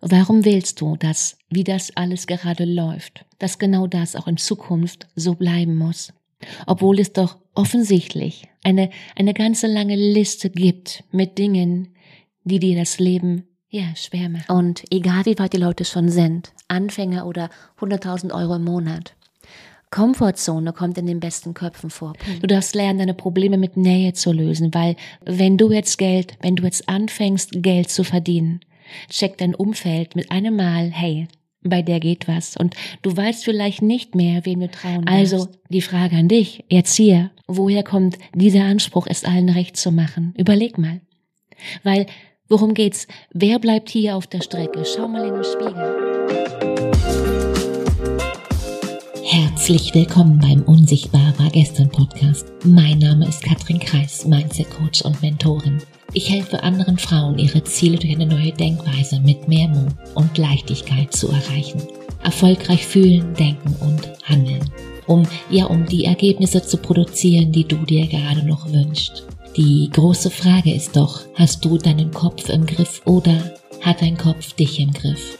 warum willst du, dass, wie das alles gerade läuft, dass genau das auch in Zukunft so bleiben muss? Obwohl es doch offensichtlich eine, eine ganze lange Liste gibt mit Dingen, die dir das Leben ja, schwer machen. Und egal wie weit die Leute schon sind, Anfänger oder 100.000 Euro im Monat, Komfortzone kommt in den besten Köpfen vor. Du darfst lernen, deine Probleme mit Nähe zu lösen, weil wenn du jetzt Geld, wenn du jetzt anfängst, Geld zu verdienen, checkt dein Umfeld mit einem Mal, hey, bei der geht was und du weißt vielleicht nicht mehr, wem du trauen Also darfst. die Frage an dich, Erzieher, woher kommt dieser Anspruch, es allen recht zu machen? Überleg mal. Weil, worum geht's? Wer bleibt hier auf der Strecke? Schau mal in den Spiegel. Herzlich willkommen beim Unsichtbar war gestern Podcast. Mein Name ist Katrin Kreis, Mindset Coach und Mentorin. Ich helfe anderen Frauen, ihre Ziele durch eine neue Denkweise mit mehr Mut und Leichtigkeit zu erreichen. Erfolgreich fühlen, denken und handeln. Um, ja, um die Ergebnisse zu produzieren, die du dir gerade noch wünschst. Die große Frage ist doch, hast du deinen Kopf im Griff oder hat dein Kopf dich im Griff?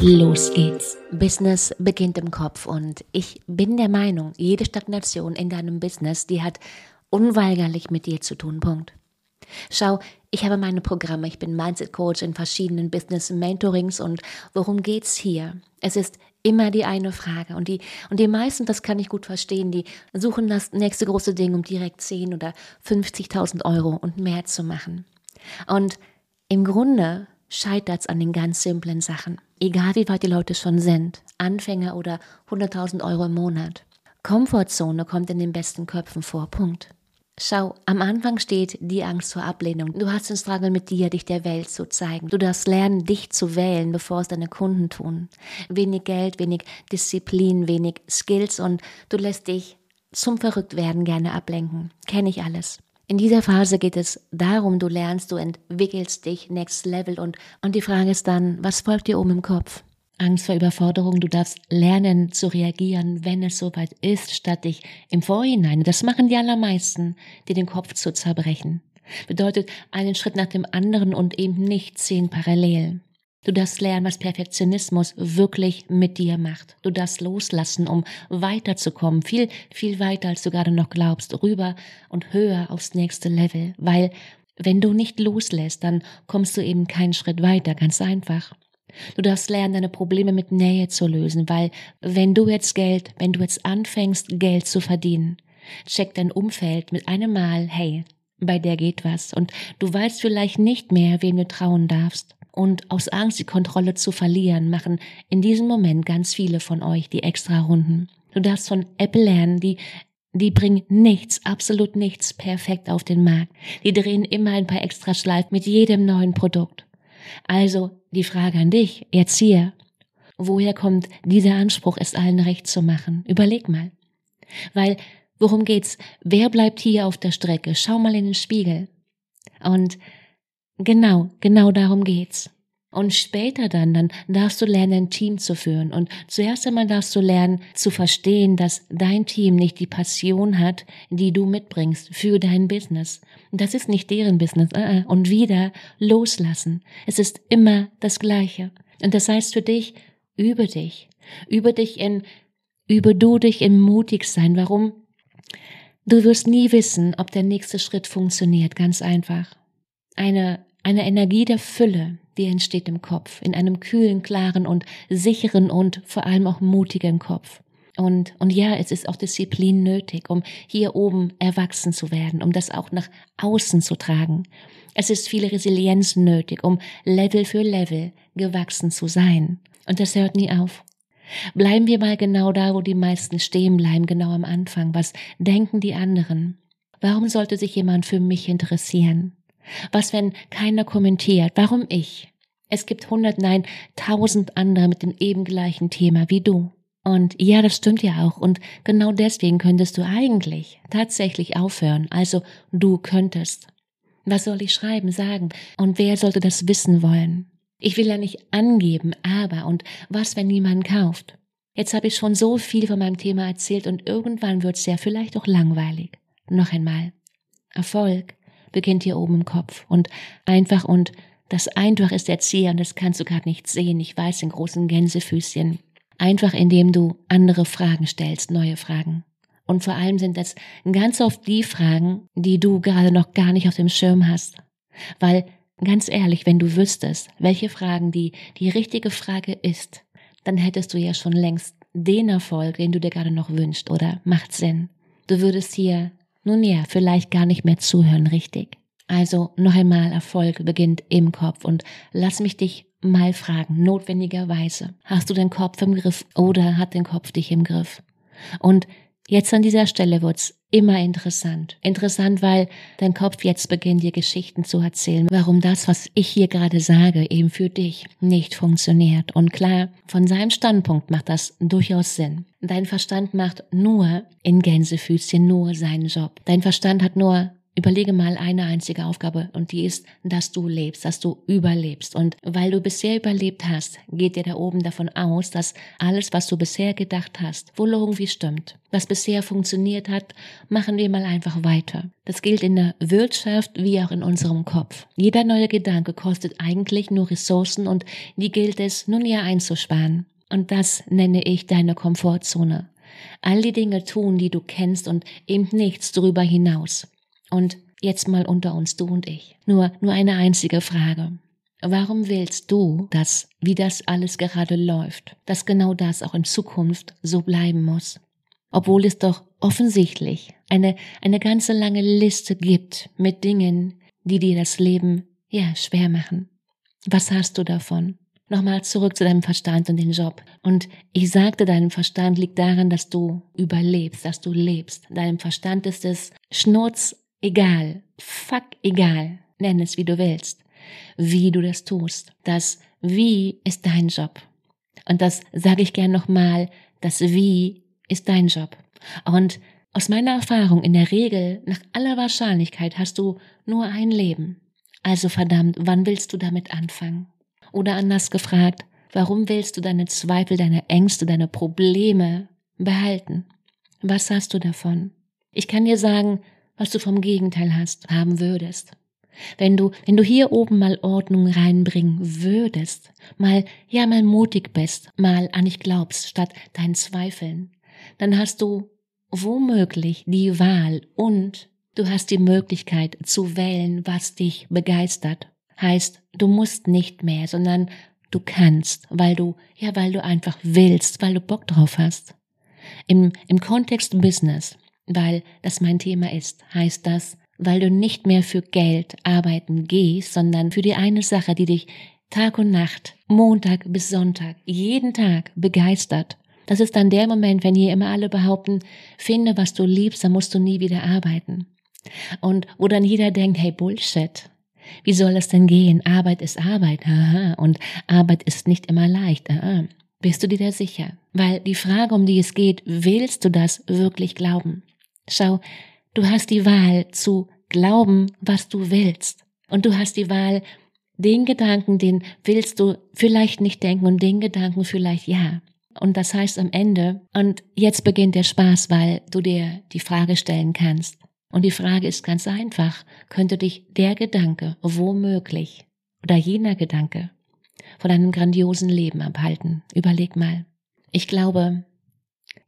los geht's. Business beginnt im Kopf und ich bin der Meinung, jede Stagnation in deinem Business, die hat unweigerlich mit dir zu tun. Punkt. Schau, ich habe meine Programme, ich bin Mindset Coach in verschiedenen Business Mentorings und worum geht's hier? Es ist immer die eine Frage und die und die meisten, das kann ich gut verstehen, die suchen das nächste große Ding, um direkt 10 oder 50.000 Euro und mehr zu machen. Und im Grunde scheitert es an den ganz simplen Sachen. Egal wie weit die Leute schon sind, Anfänger oder 100.000 Euro im Monat. Komfortzone kommt in den besten Köpfen vor. Punkt. Schau, am Anfang steht die Angst vor Ablehnung. Du hast den Struggle mit dir, dich der Welt zu zeigen. Du darfst lernen, dich zu wählen, bevor es deine Kunden tun. Wenig Geld, wenig Disziplin, wenig Skills und du lässt dich zum Verrücktwerden gerne ablenken. Kenne ich alles. In dieser Phase geht es darum, du lernst, du entwickelst dich next level und, und die Frage ist dann, was folgt dir oben im Kopf? Angst vor Überforderung, du darfst lernen zu reagieren, wenn es soweit ist, statt dich im Vorhinein, das machen die allermeisten, dir den Kopf zu zerbrechen. Bedeutet einen Schritt nach dem anderen und eben nicht zehn parallel. Du darfst lernen, was Perfektionismus wirklich mit dir macht. Du darfst loslassen, um weiterzukommen, viel, viel weiter, als du gerade noch glaubst, rüber und höher aufs nächste Level. Weil, wenn du nicht loslässt, dann kommst du eben keinen Schritt weiter, ganz einfach. Du darfst lernen, deine Probleme mit Nähe zu lösen, weil wenn du jetzt Geld, wenn du jetzt anfängst, Geld zu verdienen, checkt dein Umfeld mit einem Mal, hey, bei der geht was und du weißt vielleicht nicht mehr, wem du trauen darfst. Und aus Angst, die Kontrolle zu verlieren, machen in diesem Moment ganz viele von euch die extra Runden. Du darfst von Apple lernen, die die bringen nichts, absolut nichts perfekt auf den Markt. Die drehen immer ein paar extra Schleifen mit jedem neuen Produkt. Also die Frage an dich, Erzieher, woher kommt dieser Anspruch, es allen recht zu machen? Überleg mal. Weil, worum geht's? Wer bleibt hier auf der Strecke? Schau mal in den Spiegel. Und Genau, genau darum geht's. Und später dann, dann darfst du lernen, ein Team zu führen. Und zuerst einmal darfst du lernen zu verstehen, dass dein Team nicht die Passion hat, die du mitbringst für dein Business. Das ist nicht deren Business. Äh, äh. Und wieder loslassen. Es ist immer das Gleiche. Und das heißt für dich, übe dich. Übe dich in, übe du dich im mutig sein. Warum? Du wirst nie wissen, ob der nächste Schritt funktioniert. Ganz einfach. Eine, eine Energie der Fülle, die entsteht im Kopf, in einem kühlen, klaren und sicheren und vor allem auch mutigen Kopf. Und, und ja, es ist auch Disziplin nötig, um hier oben erwachsen zu werden, um das auch nach außen zu tragen. Es ist viel Resilienz nötig, um Level für Level gewachsen zu sein. Und das hört nie auf. Bleiben wir mal genau da, wo die meisten stehen bleiben, genau am Anfang. Was denken die anderen? Warum sollte sich jemand für mich interessieren? Was, wenn keiner kommentiert? Warum ich? Es gibt hundert, nein, tausend andere mit dem eben gleichen Thema wie du. Und ja, das stimmt ja auch. Und genau deswegen könntest du eigentlich tatsächlich aufhören. Also du könntest. Was soll ich schreiben, sagen? Und wer sollte das wissen wollen? Ich will ja nicht angeben, aber und was, wenn niemand kauft? Jetzt habe ich schon so viel von meinem Thema erzählt und irgendwann wird es ja vielleicht auch langweilig. Noch einmal. Erfolg beginnt hier oben im Kopf und einfach und das einfach ist der Ziel und das kannst du gerade nicht sehen. Ich weiß in großen Gänsefüßchen. Einfach indem du andere Fragen stellst, neue Fragen. Und vor allem sind das ganz oft die Fragen, die du gerade noch gar nicht auf dem Schirm hast. Weil, ganz ehrlich, wenn du wüsstest, welche Fragen die, die richtige Frage ist, dann hättest du ja schon längst den Erfolg, den du dir gerade noch wünschst, oder? Macht Sinn. Du würdest hier, nun ja, vielleicht gar nicht mehr zuhören, richtig. Also noch einmal, Erfolg beginnt im Kopf und lass mich dich mal fragen, notwendigerweise, hast du den Kopf im Griff oder hat den Kopf dich im Griff? Und Jetzt an dieser Stelle wird's immer interessant. Interessant, weil dein Kopf jetzt beginnt, dir Geschichten zu erzählen, warum das, was ich hier gerade sage, eben für dich nicht funktioniert. Und klar, von seinem Standpunkt macht das durchaus Sinn. Dein Verstand macht nur in Gänsefüßchen nur seinen Job. Dein Verstand hat nur Überlege mal eine einzige Aufgabe und die ist, dass du lebst, dass du überlebst. Und weil du bisher überlebt hast, geht dir da oben davon aus, dass alles, was du bisher gedacht hast, wohl irgendwie stimmt. Was bisher funktioniert hat, machen wir mal einfach weiter. Das gilt in der Wirtschaft wie auch in unserem Kopf. Jeder neue Gedanke kostet eigentlich nur Ressourcen und die gilt es nun ja einzusparen. Und das nenne ich deine Komfortzone. All die Dinge tun, die du kennst und eben nichts darüber hinaus. Und jetzt mal unter uns, du und ich. Nur, nur eine einzige Frage. Warum willst du, dass, wie das alles gerade läuft, dass genau das auch in Zukunft so bleiben muss? Obwohl es doch offensichtlich eine, eine ganze lange Liste gibt mit Dingen, die dir das Leben, ja, schwer machen. Was hast du davon? Nochmal zurück zu deinem Verstand und den Job. Und ich sagte, deinem Verstand liegt daran, dass du überlebst, dass du lebst. Deinem Verstand ist es Schnurz egal, fuck egal, nenn es wie du willst, wie du das tust. Das Wie ist dein Job. Und das sage ich gern nochmal, das Wie ist dein Job. Und aus meiner Erfahrung in der Regel, nach aller Wahrscheinlichkeit, hast du nur ein Leben. Also verdammt, wann willst du damit anfangen? Oder anders gefragt, warum willst du deine Zweifel, deine Ängste, deine Probleme behalten? Was hast du davon? Ich kann dir sagen, was du vom Gegenteil hast, haben würdest. Wenn du, wenn du hier oben mal Ordnung reinbringen würdest, mal, ja, mal mutig bist, mal an dich glaubst, statt deinen Zweifeln, dann hast du womöglich die Wahl und du hast die Möglichkeit zu wählen, was dich begeistert. Heißt, du musst nicht mehr, sondern du kannst, weil du, ja, weil du einfach willst, weil du Bock drauf hast. Im, im Kontext Business weil das mein Thema ist, heißt das, weil du nicht mehr für Geld arbeiten gehst, sondern für die eine Sache, die dich Tag und Nacht, Montag bis Sonntag, jeden Tag begeistert. Das ist dann der Moment, wenn hier immer alle behaupten, finde, was du liebst, dann musst du nie wieder arbeiten. Und wo dann jeder denkt, hey Bullshit, wie soll das denn gehen? Arbeit ist Arbeit, aha, und Arbeit ist nicht immer leicht, aha. Bist du dir da sicher? Weil die Frage, um die es geht, willst du das wirklich glauben? Schau, du hast die Wahl zu glauben, was du willst. Und du hast die Wahl, den Gedanken, den willst du vielleicht nicht denken und den Gedanken vielleicht ja. Und das heißt am Ende, und jetzt beginnt der Spaß, weil du dir die Frage stellen kannst. Und die Frage ist ganz einfach, könnte dich der Gedanke womöglich oder jener Gedanke von einem grandiosen Leben abhalten? Überleg mal. Ich glaube,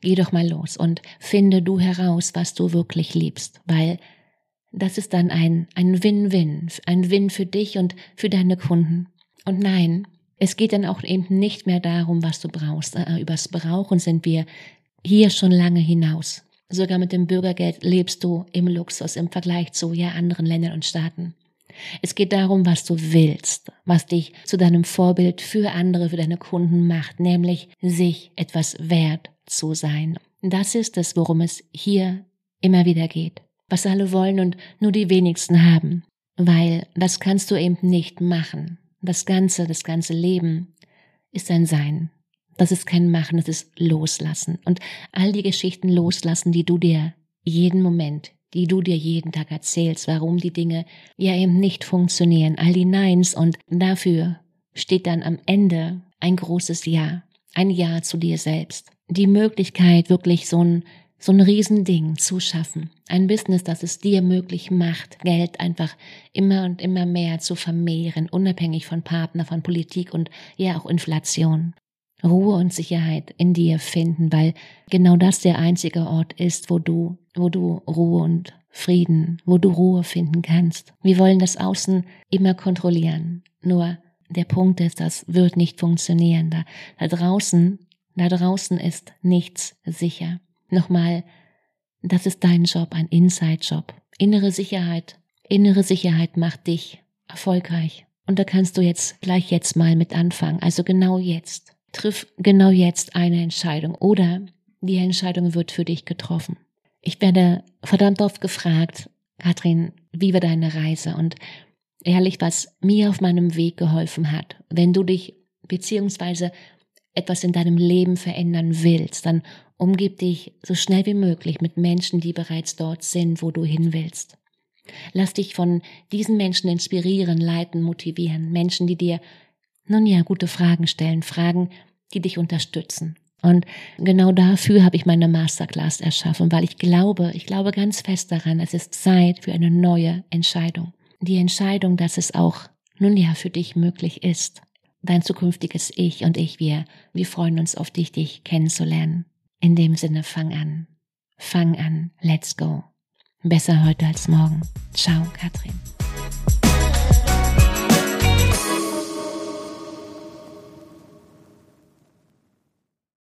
Geh doch mal los und finde du heraus, was du wirklich liebst, weil das ist dann ein, ein Win-Win, ein Win für dich und für deine Kunden. Und nein, es geht dann auch eben nicht mehr darum, was du brauchst. Äh, übers Brauchen sind wir hier schon lange hinaus. Sogar mit dem Bürgergeld lebst du im Luxus im Vergleich zu ja anderen Ländern und Staaten. Es geht darum, was du willst, was dich zu deinem Vorbild für andere, für deine Kunden macht, nämlich sich etwas wert zu sein. Das ist es, worum es hier immer wieder geht. Was alle wollen und nur die wenigsten haben. Weil das kannst du eben nicht machen. Das Ganze, das ganze Leben ist ein Sein. Das ist kein Machen, das ist Loslassen. Und all die Geschichten loslassen, die du dir jeden Moment, die du dir jeden Tag erzählst, warum die Dinge ja eben nicht funktionieren, all die Neins und dafür steht dann am Ende ein großes Ja, ein Ja zu dir selbst. Die Möglichkeit, wirklich so ein, so ein Riesending zu schaffen. Ein Business, das es dir möglich macht, Geld einfach immer und immer mehr zu vermehren, unabhängig von Partner, von Politik und ja auch Inflation. Ruhe und Sicherheit in dir finden, weil genau das der einzige Ort ist, wo du, wo du Ruhe und Frieden, wo du Ruhe finden kannst. Wir wollen das Außen immer kontrollieren. Nur der Punkt ist, das wird nicht funktionieren. Da, da draußen, da draußen ist nichts sicher. Nochmal, das ist dein Job, ein Inside-Job. Innere Sicherheit. Innere Sicherheit macht dich erfolgreich. Und da kannst du jetzt gleich jetzt mal mit anfangen. Also genau jetzt. Triff genau jetzt eine Entscheidung oder die Entscheidung wird für dich getroffen. Ich werde verdammt oft gefragt, Katrin, wie war deine Reise? Und ehrlich, was mir auf meinem Weg geholfen hat. Wenn du dich beziehungsweise etwas in deinem Leben verändern willst, dann umgib dich so schnell wie möglich mit Menschen, die bereits dort sind, wo du hin willst. Lass dich von diesen Menschen inspirieren, leiten, motivieren. Menschen, die dir, nun ja, gute Fragen stellen, Fragen, die dich unterstützen. Und genau dafür habe ich meine Masterclass erschaffen, weil ich glaube, ich glaube ganz fest daran, es ist Zeit für eine neue Entscheidung die Entscheidung, dass es auch nun ja für dich möglich ist. Dein zukünftiges Ich und ich, wir, wir freuen uns auf dich, dich kennenzulernen. In dem Sinne, fang an. Fang an. Let's go. Besser heute als morgen. Ciao, Katrin.